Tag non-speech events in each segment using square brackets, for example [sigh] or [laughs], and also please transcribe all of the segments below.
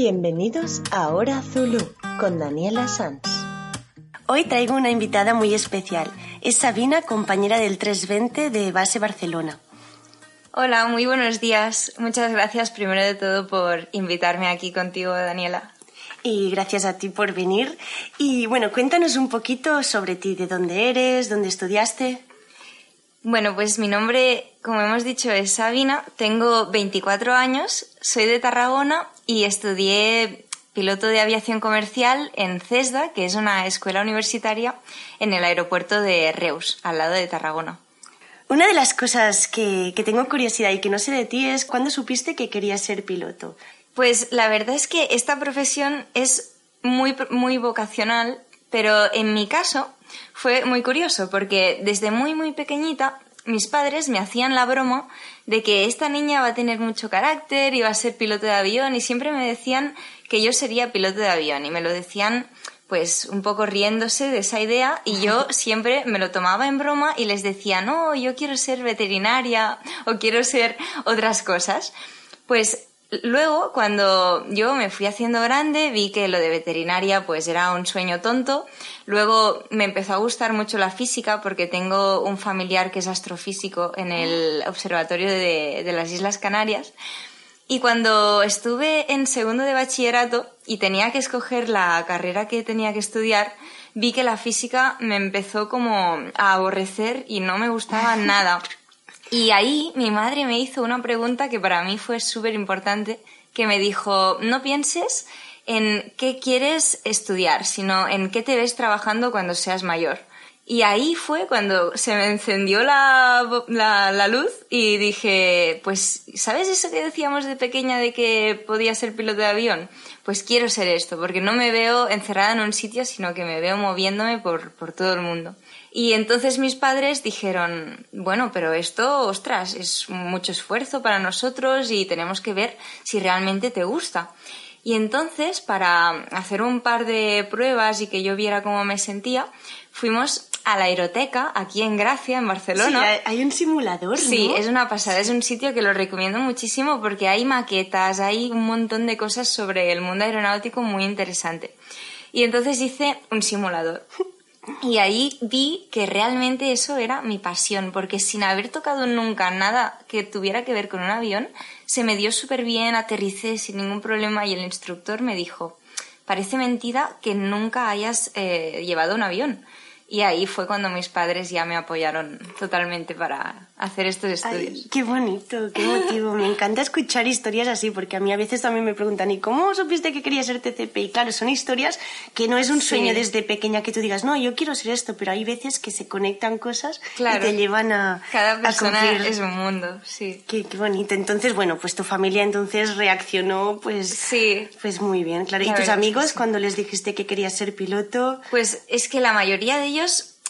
Bienvenidos a Hora Zulu con Daniela Sanz. Hoy traigo una invitada muy especial. Es Sabina, compañera del 320 de Base Barcelona. Hola, muy buenos días. Muchas gracias primero de todo por invitarme aquí contigo, Daniela. Y gracias a ti por venir. Y bueno, cuéntanos un poquito sobre ti, de dónde eres, dónde estudiaste. Bueno, pues mi nombre, como hemos dicho, es Sabina. Tengo 24 años, soy de Tarragona y estudié piloto de aviación comercial en CESDA, que es una escuela universitaria en el aeropuerto de Reus, al lado de Tarragona. Una de las cosas que, que tengo curiosidad y que no sé de ti es cuándo supiste que querías ser piloto. Pues la verdad es que esta profesión es muy, muy vocacional, pero en mi caso fue muy curioso porque desde muy muy pequeñita mis padres me hacían la broma de que esta niña va a tener mucho carácter y va a ser piloto de avión y siempre me decían que yo sería piloto de avión y me lo decían pues un poco riéndose de esa idea y yo [laughs] siempre me lo tomaba en broma y les decía, no, yo quiero ser veterinaria o quiero ser otras cosas. Pues Luego, cuando yo me fui haciendo grande, vi que lo de veterinaria pues era un sueño tonto. Luego me empezó a gustar mucho la física porque tengo un familiar que es astrofísico en el Observatorio de, de las Islas Canarias. Y cuando estuve en segundo de bachillerato y tenía que escoger la carrera que tenía que estudiar, vi que la física me empezó como a aborrecer y no me gustaba [laughs] nada. Y ahí mi madre me hizo una pregunta que para mí fue súper importante, que me dijo, no pienses en qué quieres estudiar, sino en qué te ves trabajando cuando seas mayor. Y ahí fue cuando se me encendió la, la, luz y dije, pues, ¿sabes eso que decíamos de pequeña de que podía ser piloto de avión? Pues quiero ser esto, porque no me veo encerrada en un sitio, sino que me veo moviéndome por, por todo el mundo. Y entonces mis padres dijeron, bueno, pero esto, ostras, es mucho esfuerzo para nosotros y tenemos que ver si realmente te gusta. Y entonces, para hacer un par de pruebas y que yo viera cómo me sentía, fuimos a la aeroteca, aquí en Gracia, en Barcelona. Sí, hay un simulador, ¿no? Sí, es una pasada, es un sitio que lo recomiendo muchísimo porque hay maquetas, hay un montón de cosas sobre el mundo aeronáutico muy interesante. Y entonces hice un simulador. [laughs] Y ahí vi que realmente eso era mi pasión, porque sin haber tocado nunca nada que tuviera que ver con un avión, se me dio súper bien, aterricé sin ningún problema y el instructor me dijo, parece mentira que nunca hayas eh, llevado un avión. Y ahí fue cuando mis padres ya me apoyaron totalmente para hacer estos estudios. qué bonito, qué motivo. Me encanta escuchar historias así, porque a mí a veces también me preguntan, ¿y cómo supiste que querías ser TCP? Y claro, son historias que no es un sueño desde pequeña que tú digas, no, yo quiero ser esto, pero hay veces que se conectan cosas y te llevan a. Cada persona es un mundo, sí. Qué, qué, bonito. Entonces, bueno, pues tu familia entonces reaccionó, pues. Sí. Pues muy bien, claro. ¿Y tus amigos cuando les dijiste que querías ser piloto? Pues es que la mayoría de ellos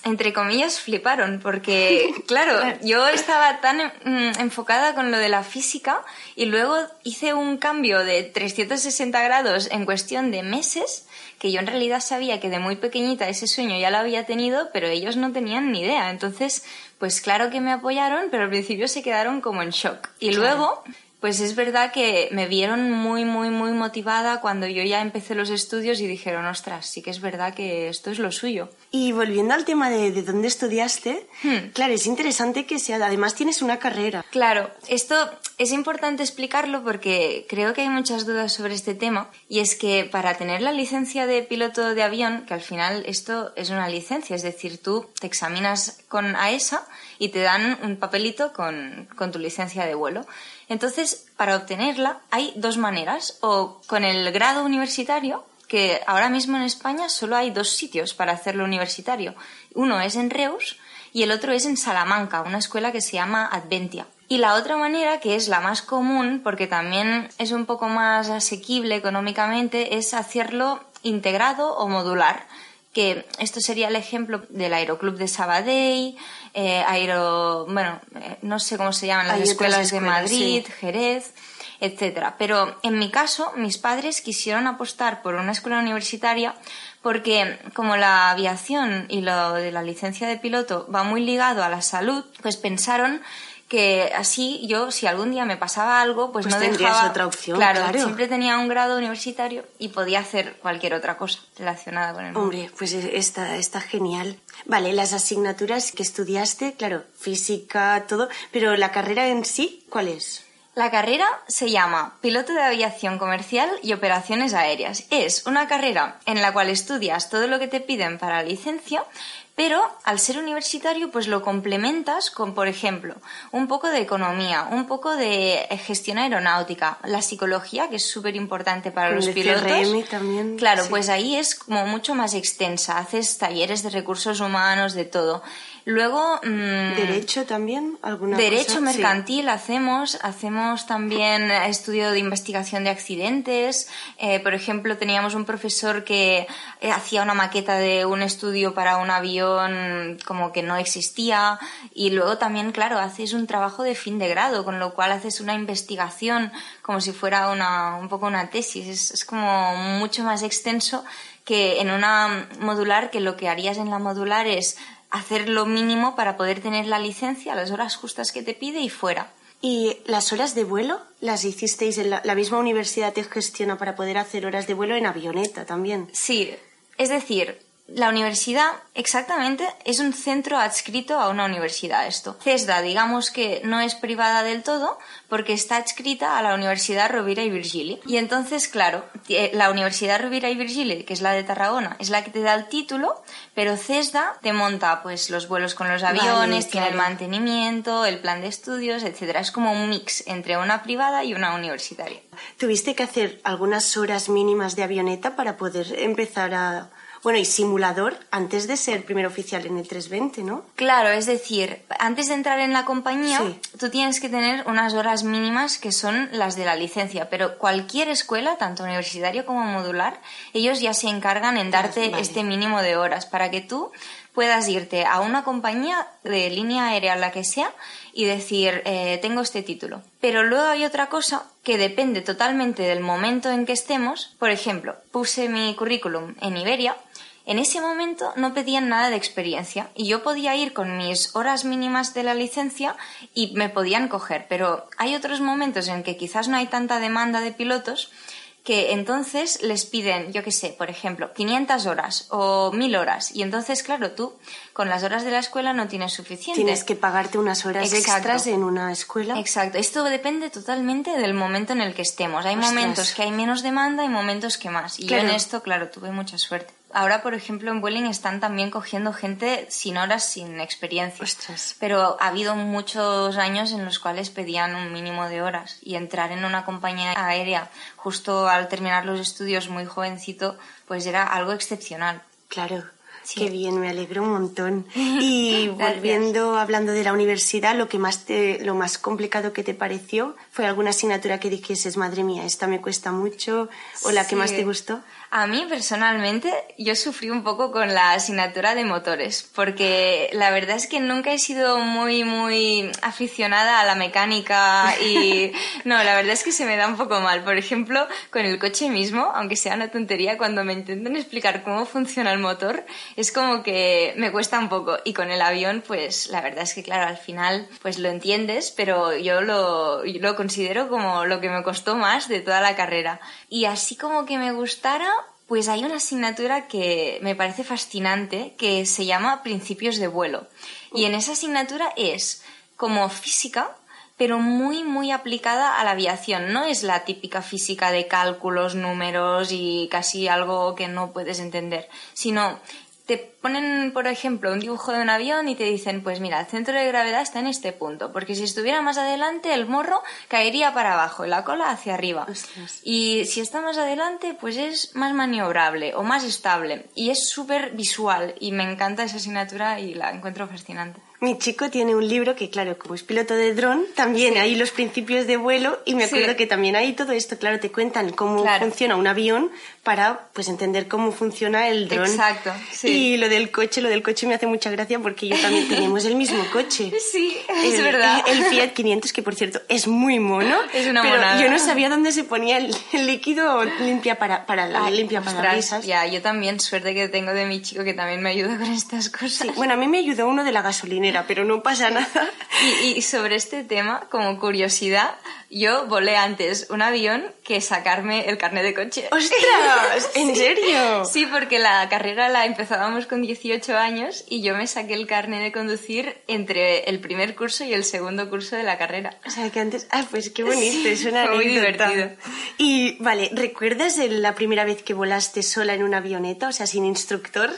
entre comillas, fliparon, porque, [laughs] claro, yo estaba tan mm, enfocada con lo de la física y luego hice un cambio de 360 grados en cuestión de meses, que yo en realidad sabía que de muy pequeñita ese sueño ya lo había tenido, pero ellos no tenían ni idea. Entonces, pues claro que me apoyaron, pero al principio se quedaron como en shock. Y luego pues es verdad que me vieron muy, muy, muy motivada cuando yo ya empecé los estudios y dijeron, ostras, sí que es verdad que esto es lo suyo. Y volviendo al tema de, de dónde estudiaste, hmm. claro, es interesante que sea, además tienes una carrera. Claro, esto es importante explicarlo porque creo que hay muchas dudas sobre este tema y es que para tener la licencia de piloto de avión, que al final esto es una licencia, es decir, tú te examinas con AESA e y te dan un papelito con, con tu licencia de vuelo. Entonces, para obtenerla hay dos maneras, o con el grado universitario, que ahora mismo en España solo hay dos sitios para hacerlo universitario. Uno es en Reus y el otro es en Salamanca, una escuela que se llama Adventia. Y la otra manera, que es la más común, porque también es un poco más asequible económicamente, es hacerlo integrado o modular que esto sería el ejemplo del Aeroclub de Sabadell, eh, Aero, bueno, eh, no sé cómo se llaman las escuelas, de Madrid, Jerez, etcétera. Pero en mi caso, mis padres quisieron apostar por una escuela universitaria porque como la aviación y lo de la licencia de piloto va muy ligado a la salud, pues pensaron que así yo, si algún día me pasaba algo, pues, pues no dejaba... otra opción, claro, siempre tenía un grado universitario y podía hacer cualquier otra cosa relacionada con el mundo. Hombre, pues está, está genial. Vale, las asignaturas que estudiaste, claro, física, todo, pero la carrera en sí, ¿cuál es? La carrera se llama Piloto de Aviación Comercial y Operaciones Aéreas. Es una carrera en la cual estudias todo lo que te piden para la licencia, pero al ser universitario pues lo complementas con, por ejemplo, un poco de economía, un poco de gestión aeronáutica, la psicología, que es súper importante para los pilotos. también. Claro, pues ahí es como mucho más extensa. Haces talleres de recursos humanos, de todo. Luego... Mm, ¿Derecho también? ¿Alguna derecho mercantil hacemos, hacemos también estudio de investigación de accidentes. Eh, por ejemplo, teníamos un profesor que eh, hacía una maqueta de un estudio para un avión como que no existía. Y luego también, claro, haces un trabajo de fin de grado, con lo cual haces una investigación como si fuera una, un poco una tesis. Es, es como mucho más extenso que en una modular, que lo que harías en la modular es hacer lo mínimo para poder tener la licencia, las horas justas que te pide y fuera. ¿Y las horas de vuelo las hicisteis en la, la misma universidad te gestiona para poder hacer horas de vuelo en avioneta también? Sí, es decir, la universidad, exactamente, es un centro adscrito a una universidad esto. CESDA, digamos que no es privada del todo porque está adscrita a la Universidad Rovira y Virgili. Y entonces, claro, la Universidad Rovira y Virgili, que es la de Tarragona, es la que te da el título, pero CESDA te monta pues los vuelos con los aviones, tiene el mantenimiento, el plan de estudios, etcétera. Es como un mix entre una privada y una universitaria. ¿Tuviste que hacer algunas horas mínimas de avioneta para poder empezar a bueno, y simulador antes de ser primer oficial en el 320, ¿no? Claro, es decir, antes de entrar en la compañía, tú tienes que tener unas horas mínimas que son las de la licencia, pero cualquier escuela, tanto universitaria como modular, ellos ya se encargan en darte este mínimo de horas para que tú puedas irte a una compañía de línea aérea, la que sea, y decir, eh, tengo este título. Pero luego hay otra cosa que depende totalmente del momento en que estemos. Por ejemplo, puse mi currículum en Iberia en ese momento no pedían nada de experiencia y yo podía ir con mis horas mínimas de la licencia y me podían coger, pero hay otros momentos en que quizás no hay tanta demanda de pilotos que entonces les piden, yo qué sé, por ejemplo, 500 horas o 1000 horas. Y entonces, claro, tú con las horas de la escuela no tienes suficiente. Tienes que pagarte unas horas extras en una escuela. Exacto. Esto depende totalmente del momento en el que estemos. Hay momentos que hay menos demanda y momentos que más. Y yo en esto, claro, tuve mucha suerte. Ahora, por ejemplo, en Vueling están también cogiendo gente sin horas, sin experiencia. Pero ha habido muchos años en los cuales pedían un mínimo de horas y entrar en una compañía aérea justo al terminar los estudios muy jovencito, pues era algo excepcional. Claro. Qué bien, me alegro un montón. [laughs] Y volviendo, hablando de la universidad, lo que más te, lo más complicado que te pareció fue alguna asignatura que dijeses, madre mía, esta me cuesta mucho, o la que más te gustó. A mí personalmente yo sufrí un poco con la asignatura de motores, porque la verdad es que nunca he sido muy, muy aficionada a la mecánica y [laughs] no, la verdad es que se me da un poco mal. Por ejemplo, con el coche mismo, aunque sea una tontería, cuando me intentan explicar cómo funciona el motor, es como que me cuesta un poco. Y con el avión, pues la verdad es que claro, al final pues lo entiendes, pero yo lo, yo lo considero como lo que me costó más de toda la carrera. Y así como que me gustara, pues hay una asignatura que me parece fascinante que se llama Principios de vuelo. Y en esa asignatura es como física, pero muy, muy aplicada a la aviación. No es la típica física de cálculos, números y casi algo que no puedes entender, sino te ponen, por ejemplo, un dibujo de un avión y te dicen, pues mira, el centro de gravedad está en este punto, porque si estuviera más adelante, el morro caería para abajo y la cola hacia arriba. Y si está más adelante, pues es más maniobrable o más estable. Y es súper visual y me encanta esa asignatura y la encuentro fascinante. Mi chico tiene un libro que, claro, como es piloto de dron, también hay los principios de vuelo y me acuerdo que también hay todo esto, claro, te cuentan cómo funciona un avión para pues entender cómo funciona el dron. Exacto, sí. Y lo del coche, lo del coche me hace mucha gracia porque yo también [laughs] tenemos el mismo coche. Sí, es verdad. El, Fiat 500, que por cierto es muy mono. [laughs] Es una pero monada. yo no sabía dónde se ponía el, líquido limpia para, para la limpia parabrisas. Ya, yo también, suerte que tengo de mi chico que también me ayuda con estas cosas. Sí, bueno, a mí me ayudó uno de la pero no pasa nada. Y, y sobre este tema, como curiosidad, yo volé antes un avión que sacarme el carnet de coche. [laughs] ¡Ostras! ¿En serio? Sí, porque la carrera la empezábamos con 18 años y yo me saqué el carnet de conducir entre el primer curso y el segundo curso de la carrera. O sea, que antes... Ah, pues qué bonito, una fue muy divertido. Y, vale, ¿recuerdas la primera vez que volaste sola en una avioneta, o sea, sin instructor?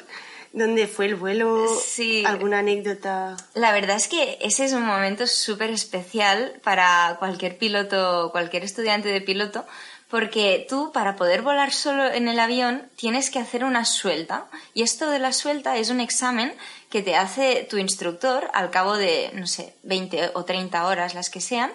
¿Dónde fue el vuelo? Sí. ¿Alguna anécdota? La verdad es que ese es un momento súper especial para cualquier piloto, cualquier estudiante de piloto, porque tú para poder volar solo en el avión tienes que hacer una suelta. Y esto de la suelta es un examen que te hace tu instructor al cabo de, no sé, 20 o 30 horas, las que sean,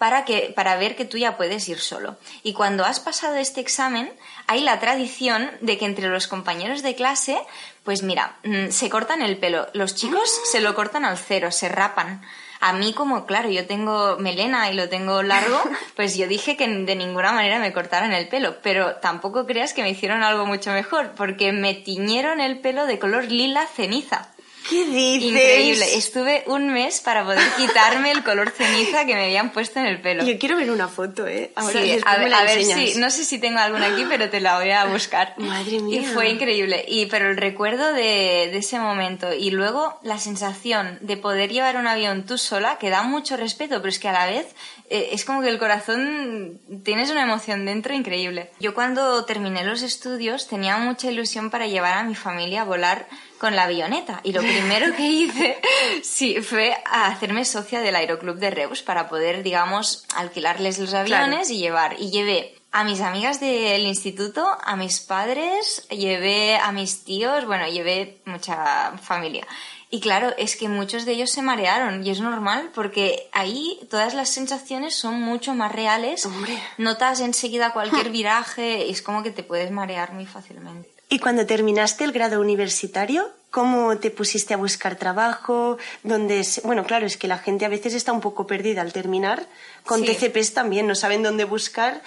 para, que, para ver que tú ya puedes ir solo. Y cuando has pasado este examen, hay la tradición de que entre los compañeros de clase, pues mira, mm, se cortan el pelo. Los chicos se lo cortan al cero, se rapan. A mí, como claro, yo tengo melena y lo tengo largo, [laughs] pues yo dije que de ninguna manera me cortaran el pelo. Pero tampoco creas que me hicieron algo mucho mejor, porque me tiñeron el pelo de color lila ceniza. ¿Qué dices? Increíble. Estuve un mes para poder [laughs] quitarme el color ceniza que me habían puesto en el pelo. Yo quiero ver una foto, ¿eh? Ahora Sí, a, ver- a ver si, no sé si tengo alguna aquí, pero te la voy a buscar. [laughs] Madre mía. Y fue increíble. Y, pero el recuerdo de, de ese momento y luego la sensación de poder llevar un avión tú sola, que da mucho respeto, pero es que a la vez eh, es como que el corazón tienes una emoción dentro increíble. Yo cuando terminé los estudios tenía mucha ilusión para llevar a mi familia a volar con la avioneta y lo primero que hice [laughs] sí fue hacerme socia del Aeroclub de Reus para poder digamos alquilarles los aviones y llevar y llevé a mis amigas del instituto, a mis padres, llevé a mis tíos, bueno, llevé mucha familia. Y claro, es que muchos de ellos se marearon y es normal porque ahí todas las sensaciones son mucho más reales. Hombre. Notas enseguida cualquier [laughs] viraje y es como que te puedes marear muy fácilmente. ¿Y cuando terminaste el grado universitario, cómo te pusiste a buscar trabajo? ¿Dónde se- Bueno, claro, es que la gente a veces está un poco perdida al terminar. Con Sí. TCPs también, no saben dónde buscar.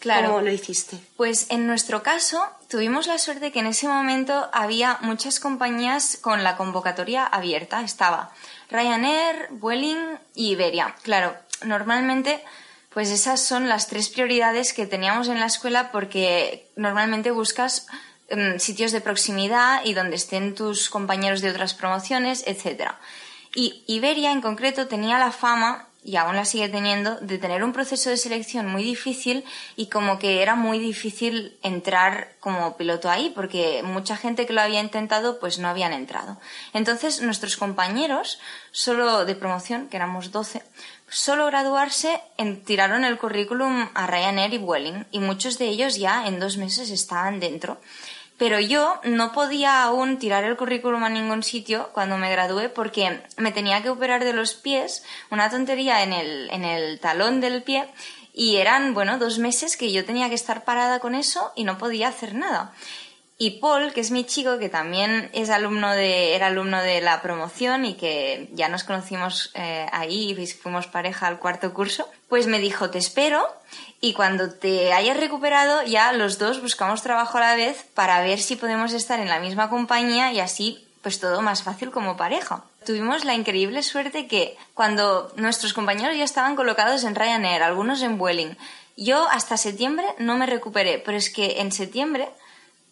Claro. ¿Cómo lo hiciste? Pues en nuestro caso tuvimos la suerte que en ese momento había muchas compañías con la convocatoria abierta. Estaba Ryanair, Vueling y Iberia. Claro, normalmente pues esas son las tres prioridades que teníamos en la escuela porque normalmente buscas mm, sitios de proximidad y donde estén tus compañeros de otras promociones, etcétera. Y Iberia en concreto tenía la fama, y aún la sigue teniendo, de tener un proceso de selección muy difícil y como que era muy difícil entrar como piloto ahí, porque mucha gente que lo había intentado pues no habían entrado. Entonces nuestros compañeros, solo de promoción, que éramos 12, solo graduarse tiraron el currículum a Ryanair y Vueling y muchos de ellos ya en dos meses estaban dentro. Pero yo no podía aún tirar el currículum a ningún sitio cuando me gradué porque me tenía que operar de los pies, una tontería en el, en el talón del pie, y eran, bueno, dos meses que yo tenía que estar parada con eso y no podía hacer nada. Y Paul, que es mi chico, que también es alumno de, era alumno de la promoción y que ya nos conocimos eh, ahí y fuimos pareja al cuarto curso, pues me dijo, te espero y cuando te hayas recuperado ya los dos buscamos trabajo a la vez para ver si podemos estar en la misma compañía y así pues todo más fácil como pareja. Tuvimos la increíble suerte que cuando nuestros compañeros ya estaban colocados en Ryanair, algunos en Vueling, yo hasta septiembre no me recuperé, pero es que en septiembre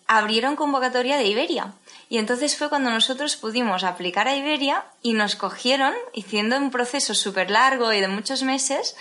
abrieron convocatoria de Iberia. Y entonces fue cuando nosotros pudimos aplicar a Iberia y nos cogieron, haciendo un proceso súper largo y de muchos meses,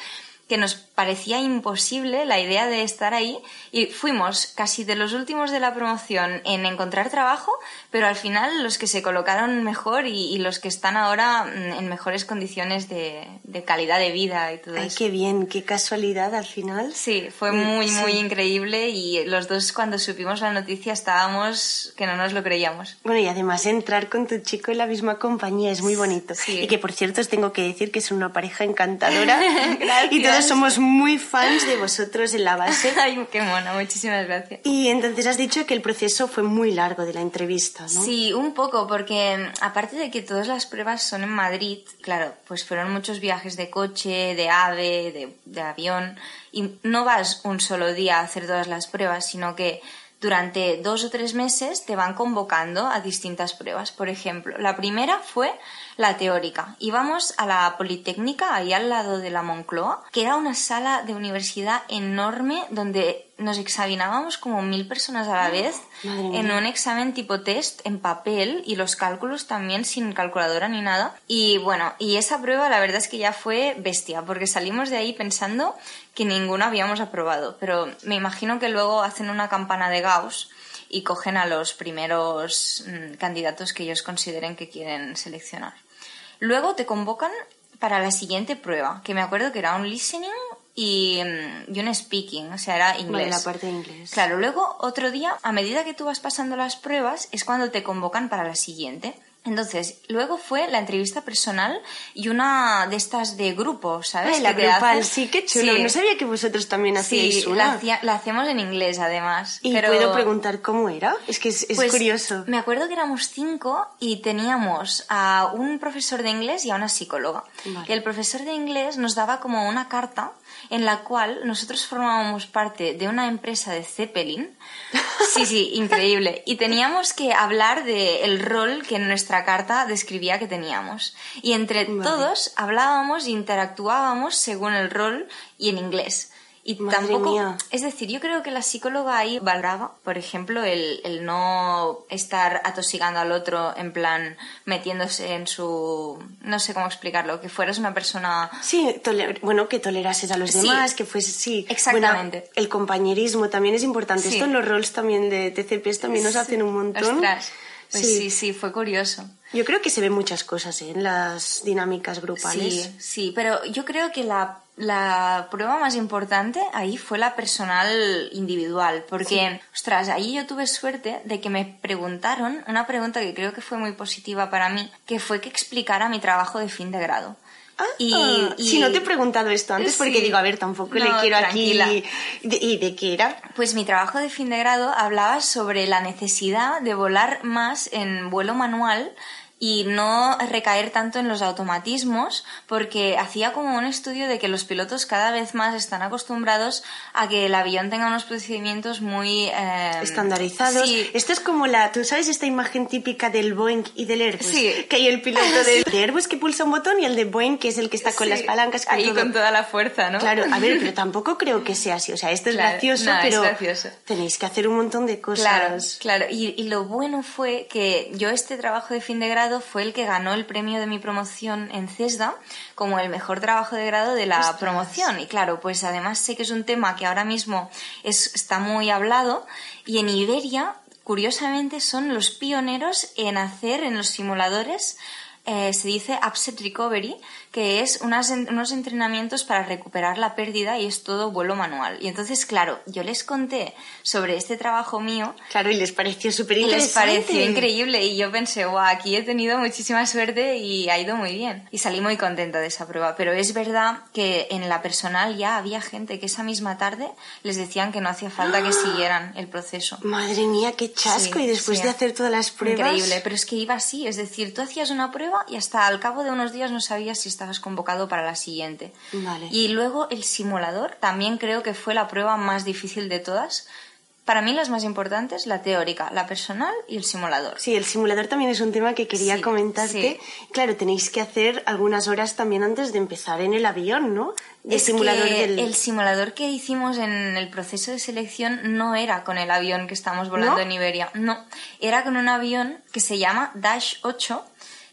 que nos parecía imposible la idea de estar ahí y fuimos casi de los últimos de la promoción en encontrar trabajo, pero al final los que se colocaron mejor y, los que están ahora mm, en mejores condiciones de, calidad de vida y todo Ay, eso. qué bien, qué casualidad al final. Sí, fue muy, muy increíble y los dos cuando supimos la noticia estábamos que no nos lo creíamos. Bueno, y además entrar con tu chico en la misma compañía es muy bonito. Y que por cierto os tengo que decir que es una pareja encantadora. [laughs] y todos somos muy fans de vosotros en la base. [laughs] Ay, qué mona, muchísimas gracias. Y entonces has dicho que el proceso fue muy largo de la entrevista, ¿no? Sí, un poco, porque aparte de que todas las pruebas son en Madrid, claro, pues fueron muchos viajes de coche, de ave, de, de avión, y no vas un solo día a hacer todas las pruebas, sino que durante dos o tres meses te van convocando a distintas pruebas. Por ejemplo, la primera fue la teórica. Íbamos a la Politécnica, ahí al lado de la Moncloa, que era una sala de universidad enorme donde nos examinábamos como mil personas a la vez en un examen tipo test en papel y los cálculos también sin calculadora ni nada. Y bueno, y esa prueba la verdad es que ya fue bestia, porque salimos de ahí pensando que ninguno habíamos aprobado, pero me imagino que luego hacen una campana de Gauss y cogen a los primeros mm, candidatos que ellos consideren que quieren seleccionar. Luego te convocan para la siguiente prueba, que me acuerdo que era un listening y, mm, un speaking, o sea, era inglés. la parte de inglés. Claro, luego otro día, a medida que tú vas pasando las pruebas, es cuando te convocan para la siguiente. Entonces, luego fue la entrevista personal y una de estas de grupo, ¿sabes? la grupal, sí, qué chulo. No sabía que vosotros también hacíais sí, La, hacemos en inglés, además. ¿Y puedo preguntar cómo era? Es que es, pues, curioso. Me acuerdo que éramos cinco y teníamos a un profesor de inglés y a una psicóloga. Y el profesor de inglés nos daba como una carta en la cual nosotros formábamos parte de una empresa de Zeppelin. Sí, sí, [laughs] increíble. Y teníamos que hablar del rol que en nuestra carta describía que teníamos. Y entre todos hablábamos e interactuábamos según el rol y en inglés. Y tampoco. Es decir, yo creo que la psicóloga ahí valoraba, por ejemplo, el, el, no estar atosigando al otro en plan metiéndose en su. No sé cómo explicarlo, que fueras una persona. Sí, bueno, que tolerases a los demás, que fuese. Sí, exactamente. el compañerismo también es importante. Esto en los roles también de TCPs también nos hacen un montón. Ostras. Pues sí. sí, fue curioso. Yo creo que se ven muchas cosas ¿eh? en las dinámicas grupales. Sí, sí, pero yo creo que la la prueba más importante ahí fue la personal individual, porque, ostras, ahí yo tuve suerte de que me preguntaron una pregunta que creo que fue muy positiva para mí, que fue que explicara mi trabajo de fin de grado. Ah, y, si no te he preguntado esto antes, porque digo, a ver, tampoco le quiero aquí. ¿Y de qué era? Pues mi trabajo de fin de grado hablaba sobre la necesidad de volar más en vuelo manual y no recaer tanto en los automatismos porque hacía como un estudio de que los pilotos cada vez más están acostumbrados a que el avión tenga unos procedimientos muy eh, estandarizados. Esto es como la, tú sabes esta imagen típica del Boeing y del Airbus, sí. que hay el piloto [laughs] del Airbus que pulsa un botón y el de Boeing que es el que está con las palancas ahí con toda la fuerza, ¿no? Claro, a ver, pero [laughs] tampoco creo que sea así, o sea, esto es gracioso, pero tenéis que hacer un montón de cosas. Claro, claro. Y, y lo bueno fue que yo este trabajo de fin de grado fue el que ganó el premio de mi promoción en CESDA como el mejor trabajo de grado de la promoción. Y claro, pues además sé que es un tema que ahora mismo es, está muy hablado y en Iberia, curiosamente, son los pioneros en hacer en los simuladores eh, se dice upset recovery, que es unos entrenamientos para recuperar la pérdida y es todo vuelo manual. Y entonces, claro, yo les conté sobre este trabajo mío. Claro, y les pareció súper interesante. Les pareció increíble y yo pensé, wow, aquí he tenido muchísima suerte y ha ido muy bien. Y salí muy contenta de esa prueba. Pero es verdad que en la personal ya había gente que esa misma tarde les decían que no hacía falta que siguieran el proceso. Madre mía, qué chasco. y después de hacer todas las pruebas. Increíble, pero es que iba así. Es decir, tú hacías una prueba y hasta al cabo de unos días no sabías si estabas convocado para la siguiente. Y luego el simulador también creo que fue la prueba más difícil de todas. Para mí las más importantes, la teórica, la personal y el simulador. Sí, el simulador también es un tema que quería comentarte. Claro, tenéis que hacer algunas horas también antes de empezar en el avión, ¿no? El simulador El simulador que hicimos en el proceso de selección no era con el avión que estamos volando en Iberia, no. Era con un avión que se llama Dash 8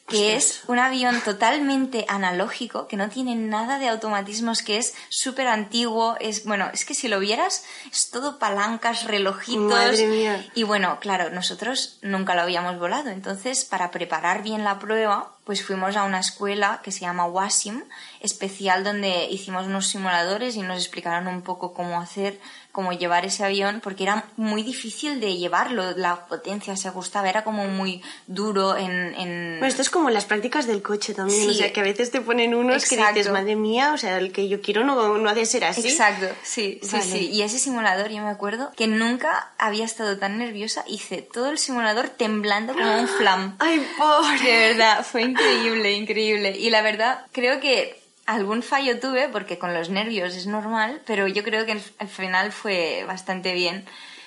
que es un avión totalmente analógico, que no tiene nada de automatismos, que es súper antiguo, es, bueno, es que si lo vieras, es todo palancas, relojitos. Madre mía. Y bueno, claro, nosotros nunca lo habíamos volado, entonces para preparar bien la prueba, pues fuimos a una escuela que se llama Wasim, especial donde hicimos unos simuladores y nos explicaron un poco cómo hacer como llevar ese avión porque era muy difícil de llevarlo, la potencia se ajustaba, era como muy duro en... en... Bueno, esto es como las prácticas del coche también, Sí. o sea, que a veces te ponen unos que Exacto. dices, madre mía, o sea, el que yo quiero no, no ha de ser así. Exacto, sí, sí, sí. Y ese simulador, yo me acuerdo que nunca había estado tan nerviosa, hice todo el simulador temblando como un flam. Ay, pobre. De verdad, fue increíble, increíble. Y la verdad, creo que algún fallo tuve, porque con los nervios es normal, pero yo creo que al al final fue bastante bien.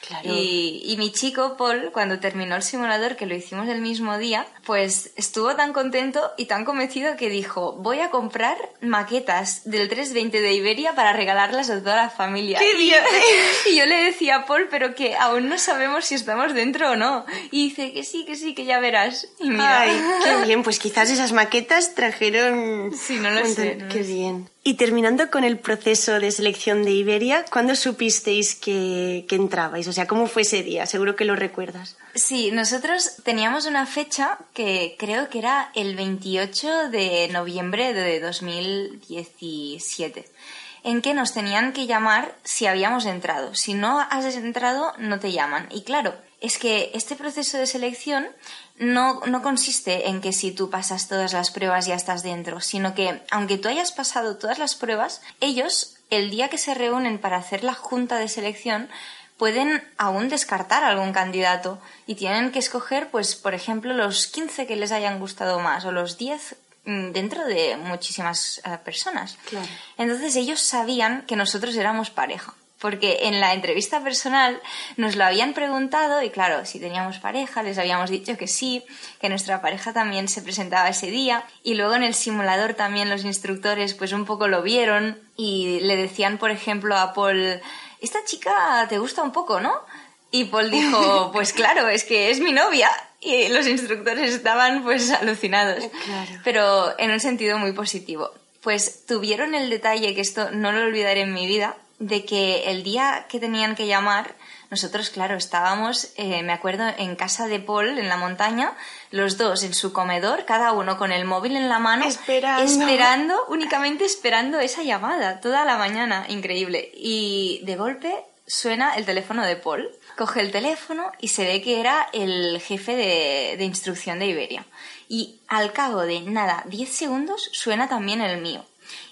Claro. Y, y mi chico, Paul, cuando terminó el simulador, que lo hicimos el mismo día, pues estuvo tan contento y tan convencido que dijo, voy a comprar maquetas del 320 de Iberia para regalarlas a toda la familia. ¡Qué! [laughs] Y yo le decía a Paul, pero que aún no sabemos si estamos dentro o no. Y dice que sí, que sí, que ya verás. Y mira. Ay, qué bien, pues [laughs] quizás esas maquetas trajeron... Sí, no lo sé, no qué sé. bien. Y terminando con el proceso de selección de Iberia, ¿cuándo supisteis que, que entrabais? O sea, ¿cómo fue ese día? Seguro que lo recuerdas. Sí, nosotros teníamos una fecha que creo que era el 28 de noviembre de 2017, en que nos tenían que llamar si habíamos entrado. Si no has entrado, no te llaman. Y claro, es que este proceso de selección no, no consiste en que si tú pasas todas las pruebas ya estás dentro, sino que aunque tú hayas pasado todas las pruebas, ellos, el día que se reúnen para hacer la junta de selección, pueden aún descartar algún candidato y tienen que escoger, pues, por ejemplo, los 15 que les hayan gustado más o los 10 mm, dentro de muchísimas eh, personas. Claro. Entonces ellos sabían que nosotros éramos pareja. Porque en la entrevista personal nos lo habían preguntado y claro, si teníamos pareja, les habíamos dicho que sí, que nuestra pareja también se presentaba ese día y luego en el simulador también los instructores pues un poco lo vieron y le decían por ejemplo a Paul, esta chica te gusta un poco, ¿no? Y Paul dijo, [laughs] pues claro, es que es mi novia. Y los instructores estaban pues alucinados. Claro. Pero en un sentido muy positivo. Pues tuvieron el detalle, que esto no lo olvidaré en mi vida, de que el día que tenían que llamar, nosotros, claro, estábamos, eh, me acuerdo, en casa de Paul, en la montaña, los dos en su comedor, cada uno con el móvil en la mano, Esperando. esperando, únicamente esperando esa llamada, toda la mañana, increíble. Y de golpe suena el teléfono de Paul, coge el teléfono y se ve que era el jefe de, de instrucción de Iberia. Y al cabo de nada, 10 segundos, suena también el mío.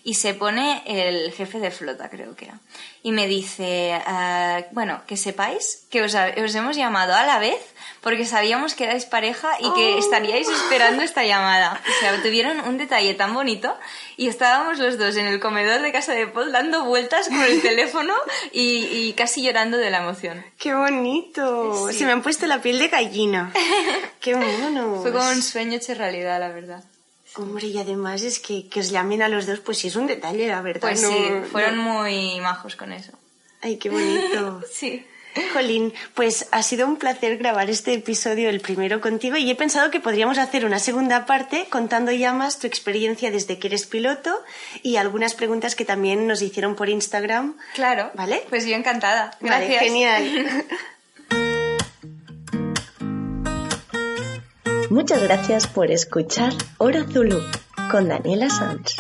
Y se pone el jefe de flota, creo que era. Y me dice, "Ah, bueno, que sepáis que os, os hemos llamado a la vez porque sabíamos que erais pareja y que Oh. estaríais esperando esta llamada. O sea, tuvieron un detalle tan bonito y estábamos los dos en el comedor de casa de Paul dando vueltas con el [laughs] teléfono y, y casi llorando de la emoción. ¡Qué bonito! Sí. Se me han puesto la piel de gallina. [laughs] ¡Qué mono! Fue como un sueño hecho realidad, la verdad. Hombre, y además es que, que os llamen a los dos, pues sí es un detalle, la verdad. Pues no- sí, fueron no- muy majos con eso. Ay, qué bonito. [laughs] Sí. Jolín, pues ha sido un placer grabar este episodio, el primero contigo, y he pensado que podríamos hacer una segunda parte contando ya más tu experiencia desde que eres piloto y algunas preguntas que también nos hicieron por Instagram. Claro. ¿Vale? Pues yo encantada. Vale, Gracias. genial. [laughs] Muchas gracias por escuchar Hora Zulu con Daniela Sanz.